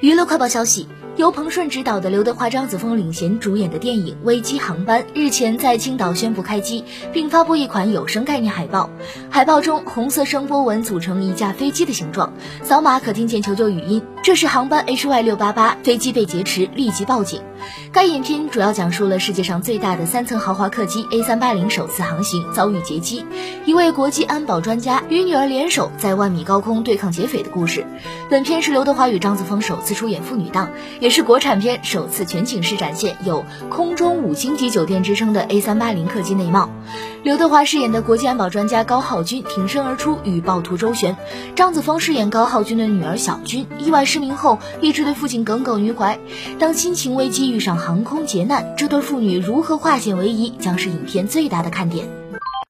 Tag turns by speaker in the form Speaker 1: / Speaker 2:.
Speaker 1: 娱乐快报消息。由彭顺执导的刘德华、张子枫领衔主演的电影《危机航班》日前在青岛宣布开机，并发布一款有声概念海报。海报中，红色声波纹组成一架飞机的形状，扫码可听见求救语音：“这是航班 HY 六八八，飞机被劫持，立即报警。”该影片主要讲述了世界上最大的三层豪华客机 A 三八零首次航行遭遇劫机，一位国际安保专家与女儿联手在万米高空对抗劫匪的故事。本片是刘德华与张子枫首次出演父女档，也。是国产片首次全景式展现有“空中五星级酒店”之称的 A 三八零客机内貌。刘德华饰演的国际安保专家高浩军挺身而出与暴徒周旋，张子枫饰演高浩军的女儿小军，意外失明后一直对父亲耿耿于怀。当亲情危机遇上航空劫难，这对父女如何化险为夷，将是影片最大的看点。